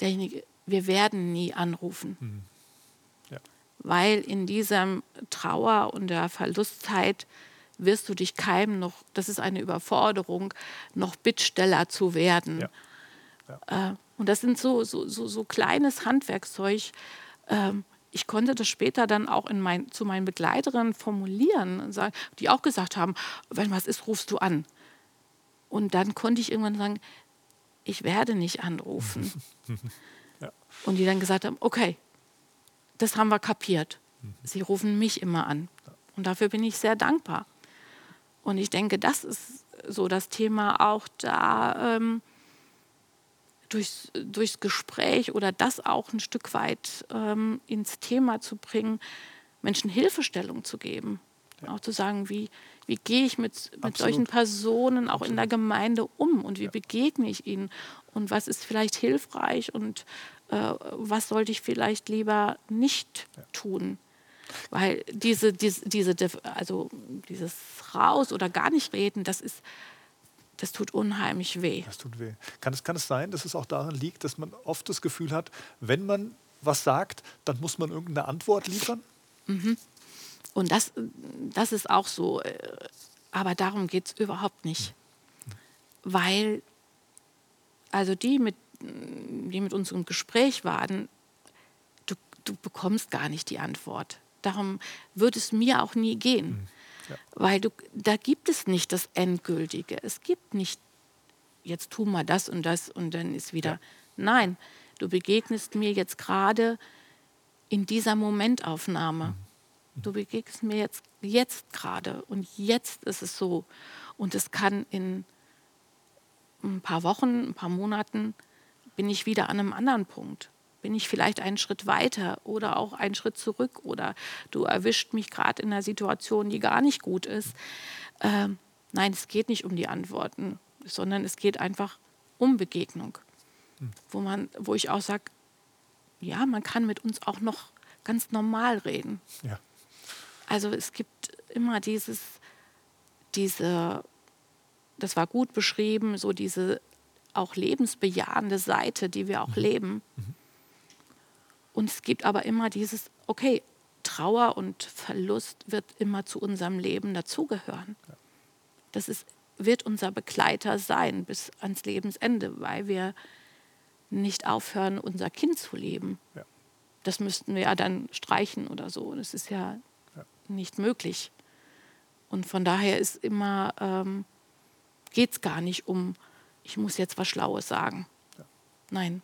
derjenige, wir werden nie anrufen. Mhm. Ja. Weil in dieser Trauer und der Verlustzeit wirst du dich keinem noch, das ist eine Überforderung, noch Bittsteller zu werden. Ja. Ja. Äh, und das sind so, so, so, so kleines Handwerkszeug. Ähm, ich konnte das später dann auch in mein, zu meinen Begleiterinnen formulieren, die auch gesagt haben, wenn was ist, rufst du an. Und dann konnte ich irgendwann sagen, ich werde nicht anrufen. ja. Und die dann gesagt haben, okay, das haben wir kapiert. Mhm. Sie rufen mich immer an. Und dafür bin ich sehr dankbar. Und ich denke, das ist so das Thema auch da, ähm, durchs, durchs Gespräch oder das auch ein Stück weit ähm, ins Thema zu bringen, Menschen Hilfestellung zu geben. Ja. Auch zu sagen, wie, wie gehe ich mit, mit solchen Personen auch Absolut. in der Gemeinde um und wie ja. begegne ich ihnen und was ist vielleicht hilfreich und äh, was sollte ich vielleicht lieber nicht ja. tun. Weil diese, diese, diese, also dieses raus oder gar nicht reden, das ist, das tut unheimlich weh. Das tut weh. Kann es, kann es sein, dass es auch daran liegt, dass man oft das Gefühl hat, wenn man was sagt, dann muss man irgendeine Antwort liefern? Mhm. Und das, das ist auch so. Äh, aber darum geht es überhaupt nicht. Weil, also die mit, die mit uns im Gespräch waren, du, du bekommst gar nicht die Antwort. Darum wird es mir auch nie gehen. Mhm. Ja. Weil du, da gibt es nicht das Endgültige. Es gibt nicht, jetzt tu mal das und das und dann ist wieder. Ja. Nein, du begegnest mir jetzt gerade in dieser Momentaufnahme. Mhm. Du begegnest mir jetzt, jetzt gerade und jetzt ist es so. Und es kann in ein paar Wochen, ein paar Monaten, bin ich wieder an einem anderen Punkt bin ich vielleicht einen Schritt weiter oder auch einen Schritt zurück oder du erwischt mich gerade in einer Situation, die gar nicht gut ist. Ähm, nein, es geht nicht um die Antworten, sondern es geht einfach um Begegnung, hm. wo, man, wo ich auch sage, ja, man kann mit uns auch noch ganz normal reden. Ja. Also es gibt immer dieses, diese, das war gut beschrieben, so diese auch lebensbejahende Seite, die wir auch mhm. leben. Mhm. Und es gibt aber immer dieses, okay, Trauer und Verlust wird immer zu unserem Leben dazugehören. Das ist, wird unser Begleiter sein bis ans Lebensende, weil wir nicht aufhören, unser Kind zu leben. Ja. Das müssten wir ja dann streichen oder so. Das ist ja, ja. Nicht möglich. Und von daher ist immer, ähm, geht es gar nicht um, ich muss jetzt was Schlaues sagen. Ja. Nein,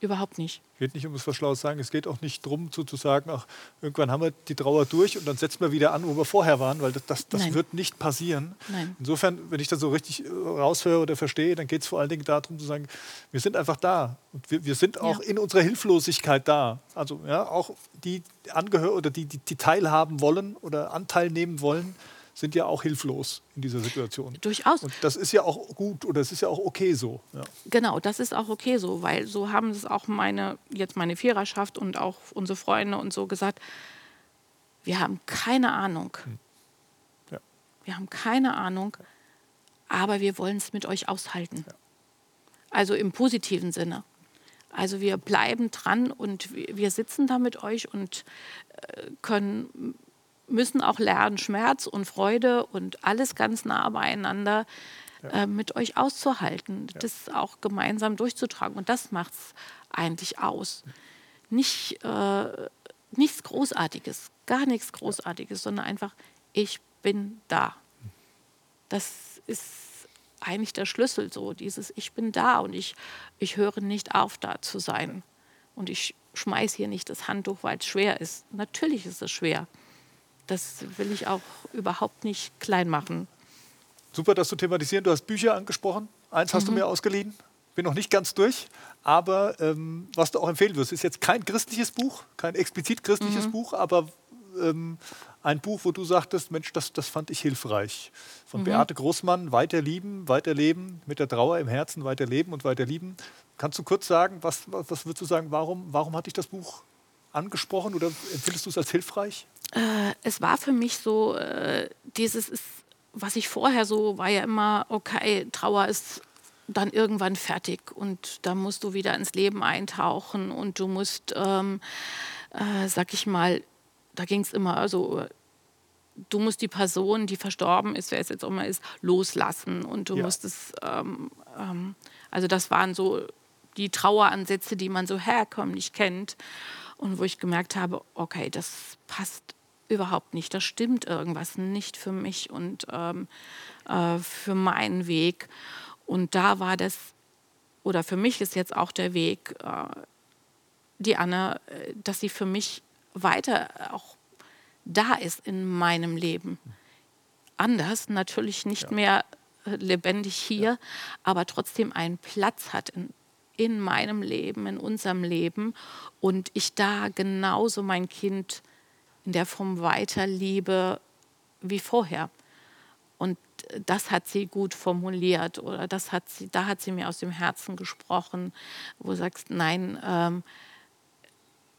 Überhaupt nicht. Es geht nicht um das Verschlaues sagen. Es geht auch nicht darum, zu, zu sagen, ach, irgendwann haben wir die Trauer durch und dann setzen wir wieder an, wo wir vorher waren, weil das, das, das wird nicht passieren. Nein. Insofern, wenn ich das so richtig äh, raushöre oder verstehe, dann geht es vor allen Dingen darum zu sagen, wir sind einfach da. Und wir, wir sind auch ja. in unserer Hilflosigkeit da. Also ja, auch die Angehörigen oder die, die, die teilhaben wollen oder Anteil nehmen wollen, sind ja auch hilflos in dieser Situation. Durchaus. Und das ist ja auch gut oder es ist ja auch okay so. Ja. Genau, das ist auch okay so, weil so haben es auch meine, jetzt meine Viererschaft und auch unsere Freunde und so gesagt, wir haben keine Ahnung. Hm. Ja. Wir haben keine Ahnung, aber wir wollen es mit euch aushalten. Ja. Also im positiven Sinne. Also wir bleiben dran und wir sitzen da mit euch und äh, können müssen auch lernen, Schmerz und Freude und alles ganz nah beieinander ja. äh, mit euch auszuhalten, ja. das auch gemeinsam durchzutragen. Und das macht es eigentlich aus. Nicht, äh, nichts Großartiges, gar nichts Großartiges, sondern einfach, ich bin da. Das ist eigentlich der Schlüssel so, dieses Ich bin da und ich, ich höre nicht auf, da zu sein. Und ich schmeiße hier nicht das Handtuch, weil es schwer ist. Natürlich ist es schwer. Das will ich auch überhaupt nicht klein machen. Super, dass du thematisieren. Du hast Bücher angesprochen. Eins hast mhm. du mir ausgeliehen. Bin noch nicht ganz durch. Aber ähm, was du auch empfehlen wirst, ist jetzt kein christliches Buch, kein explizit christliches mhm. Buch, aber ähm, ein Buch, wo du sagtest, Mensch, das, das fand ich hilfreich. Von mhm. Beate Großmann, Weiter lieben, weiterleben, mit der Trauer im Herzen, weiterleben und weiterlieben. Kannst du kurz sagen, was, was, was würdest du sagen, warum, warum hat dich das Buch angesprochen oder empfindest du es als hilfreich? Äh, es war für mich so, äh, dieses ist, was ich vorher so, war ja immer, okay, Trauer ist dann irgendwann fertig und da musst du wieder ins Leben eintauchen und du musst, ähm, äh, sag ich mal, da ging es immer, also du musst die Person, die verstorben ist, wer es jetzt auch immer ist, loslassen und du ja. musst es, ähm, ähm, also das waren so die Traueransätze, die man so herkömmlich kennt und wo ich gemerkt habe, okay, das passt überhaupt nicht, da stimmt irgendwas nicht für mich und ähm, äh, für meinen Weg. Und da war das, oder für mich ist jetzt auch der Weg, äh, die Anne, äh, dass sie für mich weiter auch da ist in meinem Leben. Anders, natürlich nicht ja. mehr äh, lebendig hier, ja. aber trotzdem einen Platz hat in, in meinem Leben, in unserem Leben und ich da genauso mein Kind in der Form weiterliebe wie vorher. Und das hat sie gut formuliert oder das hat sie, da hat sie mir aus dem Herzen gesprochen, wo du sagst, nein, ähm,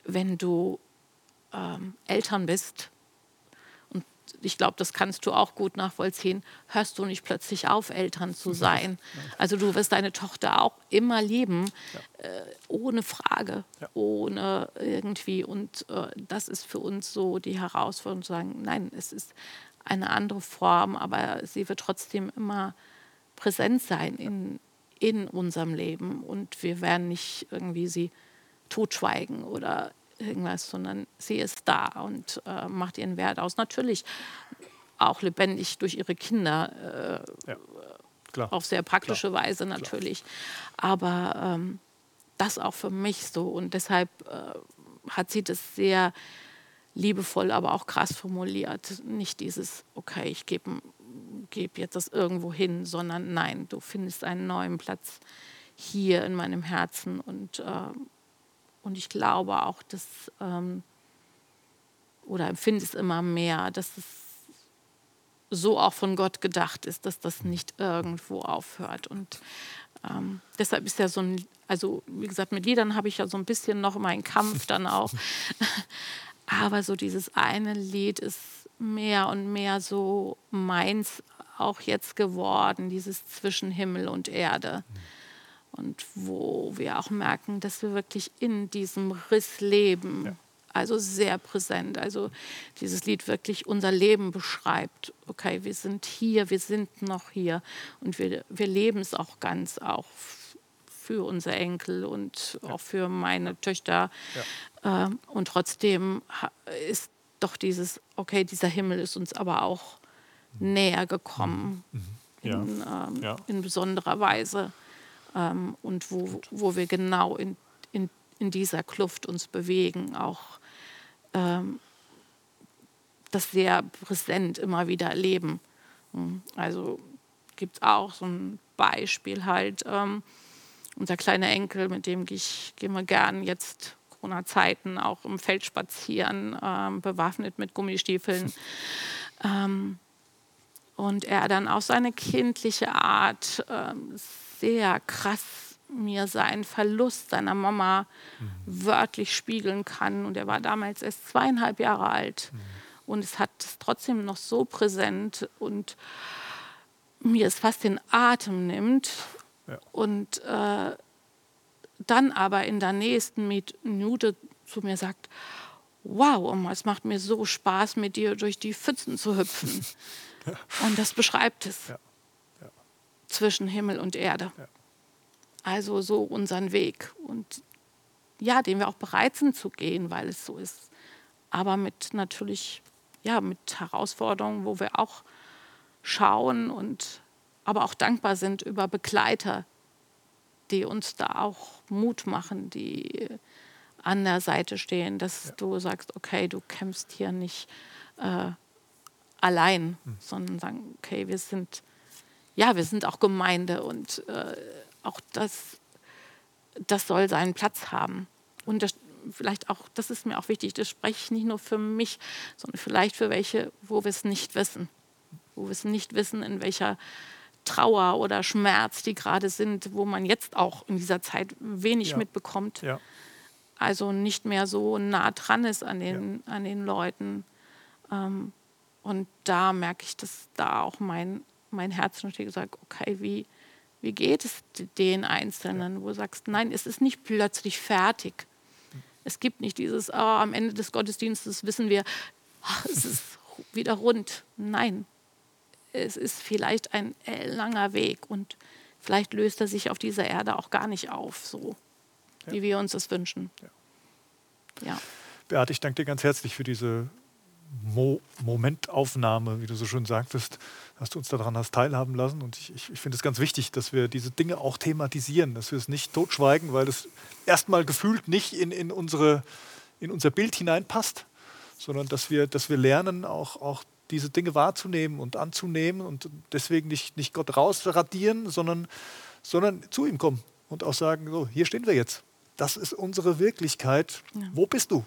wenn du ähm, Eltern bist, ich glaube, das kannst du auch gut nachvollziehen, hörst du nicht plötzlich auf, Eltern zu sein. Also du wirst deine Tochter auch immer lieben, ja. äh, ohne Frage, ja. ohne irgendwie. Und äh, das ist für uns so die Herausforderung zu sagen, nein, es ist eine andere Form, aber sie wird trotzdem immer präsent sein in, in unserem Leben und wir werden nicht irgendwie sie totschweigen oder irgendwas, sondern sie ist da und äh, macht ihren Wert aus. Natürlich auch lebendig durch ihre Kinder, äh, ja, auf sehr praktische klar, Weise natürlich. Klar. Aber ähm, das auch für mich so und deshalb äh, hat sie das sehr liebevoll, aber auch krass formuliert. Nicht dieses, okay, ich gebe geb jetzt das irgendwo hin, sondern nein, du findest einen neuen Platz hier in meinem Herzen. Und, äh, und ich glaube auch, dass, ähm, oder empfinde es immer mehr, dass es so auch von Gott gedacht ist, dass das nicht irgendwo aufhört. Und ähm, deshalb ist ja so ein, also wie gesagt, mit Liedern habe ich ja so ein bisschen noch meinen Kampf dann auch. Aber so dieses eine Lied ist mehr und mehr so meins auch jetzt geworden, dieses zwischen Himmel und Erde. Und wo wir auch merken, dass wir wirklich in diesem Riss leben. Ja. Also sehr präsent. Also dieses Lied wirklich unser Leben beschreibt. Okay, wir sind hier, wir sind noch hier und wir, wir leben es auch ganz, auch für unsere Enkel und ja. auch für meine Töchter. Ja. Ähm, und trotzdem ist doch dieses, okay, dieser Himmel ist uns aber auch mhm. näher gekommen mhm. mhm. in, ähm, in, besonderer Weise. Ähm, und wo, wo wir genau in, in, in dieser Kluft uns bewegen, auch ähm, das sehr präsent immer wieder erleben. Hm, also gibt es auch so ein Beispiel halt, ähm, unser kleiner Enkel, mit dem ich, gehen wir gern jetzt Corona-Zeiten auch im Feld spazieren, ähm, bewaffnet mit Gummistiefeln. Ähm, und er dann auf seine kindliche Art ähm, sehr krass mir seinen Verlust seiner Mama mhm. wörtlich spiegeln kann. Und er war damals erst zweieinhalb Jahre alt. Mhm. Und es hat es trotzdem noch so präsent und mir es fast den Atem nimmt, und äh, dann aber in der nächsten Minute zu mir sagt, wow, Oma, es macht mir so Spaß, mit dir durch die Pfützen zu hüpfen. Und das beschreibt es. Ja. Ja. Zwischen Himmel und Erde. Ja. Also so unseren Weg. Und ja, den wir auch bereit sind zu gehen, weil es so ist. Aber mit natürlich, ja, mit Herausforderungen, wo wir auch schauen und aber auch dankbar sind über Begleiter, die uns da auch Mut machen, die an der Seite stehen, dass ja. du sagst, okay, du kämpfst hier nicht äh, allein, mhm. sondern sagen, okay, wir sind, ja, wir sind auch Gemeinde und äh, auch das, das soll seinen Platz haben. Und das, vielleicht auch, das ist mir auch wichtig, das spreche ich nicht nur für mich, sondern vielleicht für welche, wo wir es nicht wissen, wo wir es nicht wissen, in welcher Trauer oder Schmerz, die gerade sind, wo man jetzt auch in dieser Zeit wenig ja. mitbekommt. Ja. Also nicht mehr so nah dran ist an den, ja. an den Leuten. Ähm, und da merke ich, dass da auch mein, mein Herz natürlich sagt, okay, wie, wie geht es den Einzelnen, wo du sagst, nein, es ist nicht plötzlich fertig. Es gibt nicht dieses, oh, am Ende des Gottesdienstes wissen wir, ach, es ist wieder rund. Nein, es ist vielleicht ein langer Weg und vielleicht löst er sich auf dieser Erde auch gar nicht auf, so ja. wie wir uns das wünschen. Ja. ja. Beate, ich danke dir ganz herzlich für diese Mo Momentaufnahme, wie du so schön sagtest, dass du uns daran hast teilhaben lassen. Und ich, ich, ich finde es ganz wichtig, dass wir diese Dinge auch thematisieren, dass wir es nicht totschweigen, weil es erstmal gefühlt nicht in, in, unsere, in unser Bild hineinpasst, sondern dass wir, dass wir lernen, auch, auch diese Dinge wahrzunehmen und anzunehmen und deswegen nicht, nicht Gott rausradieren, sondern, sondern zu ihm kommen und auch sagen, so, hier stehen wir jetzt. Das ist unsere Wirklichkeit. Ja. Wo bist du?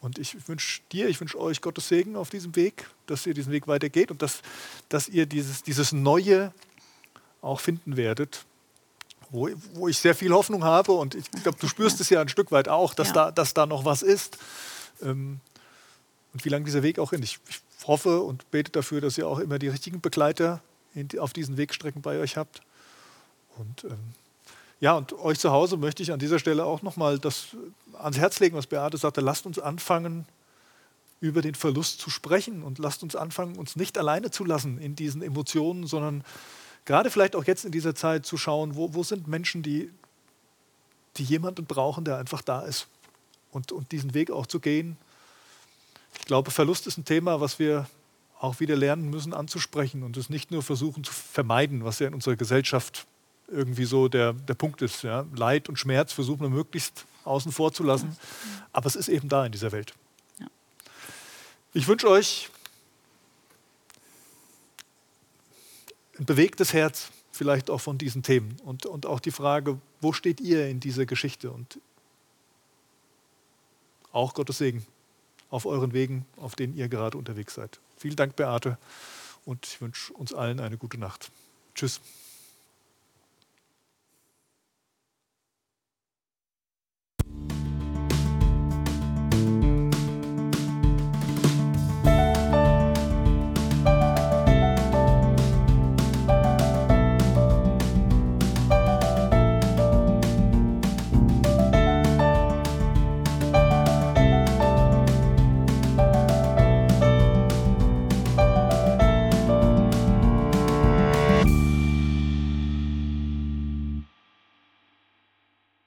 Und ich wünsche dir, ich wünsche euch Gottes Segen auf diesem Weg, dass ihr diesen Weg weitergeht und dass, dass ihr dieses, dieses Neue auch finden werdet, wo, wo ich sehr viel Hoffnung habe. Und ich glaube, du spürst es ja ein Stück weit auch, dass, ja. da, dass da noch was ist. Ähm, und wie lange dieser Weg auch hin. Ich, ich, hoffe und bete dafür, dass ihr auch immer die richtigen Begleiter in, auf diesen Wegstrecken bei euch habt. Und ähm, ja, und euch zu Hause möchte ich an dieser Stelle auch nochmal das ans Herz legen, was Beate sagte. Lasst uns anfangen, über den Verlust zu sprechen und lasst uns anfangen, uns nicht alleine zu lassen in diesen Emotionen, sondern gerade vielleicht auch jetzt in dieser Zeit zu schauen, wo, wo sind Menschen, die, die jemanden brauchen, der einfach da ist und, und diesen Weg auch zu gehen. Ich glaube, Verlust ist ein Thema, was wir auch wieder lernen müssen anzusprechen und es nicht nur versuchen zu vermeiden, was ja in unserer Gesellschaft irgendwie so der, der Punkt ist. Ja? Leid und Schmerz versuchen wir möglichst außen vor zu lassen, aber es ist eben da in dieser Welt. Ja. Ich wünsche euch ein bewegtes Herz, vielleicht auch von diesen Themen und, und auch die Frage, wo steht ihr in dieser Geschichte und auch Gottes Segen auf euren Wegen, auf denen ihr gerade unterwegs seid. Vielen Dank, Beate, und ich wünsche uns allen eine gute Nacht. Tschüss.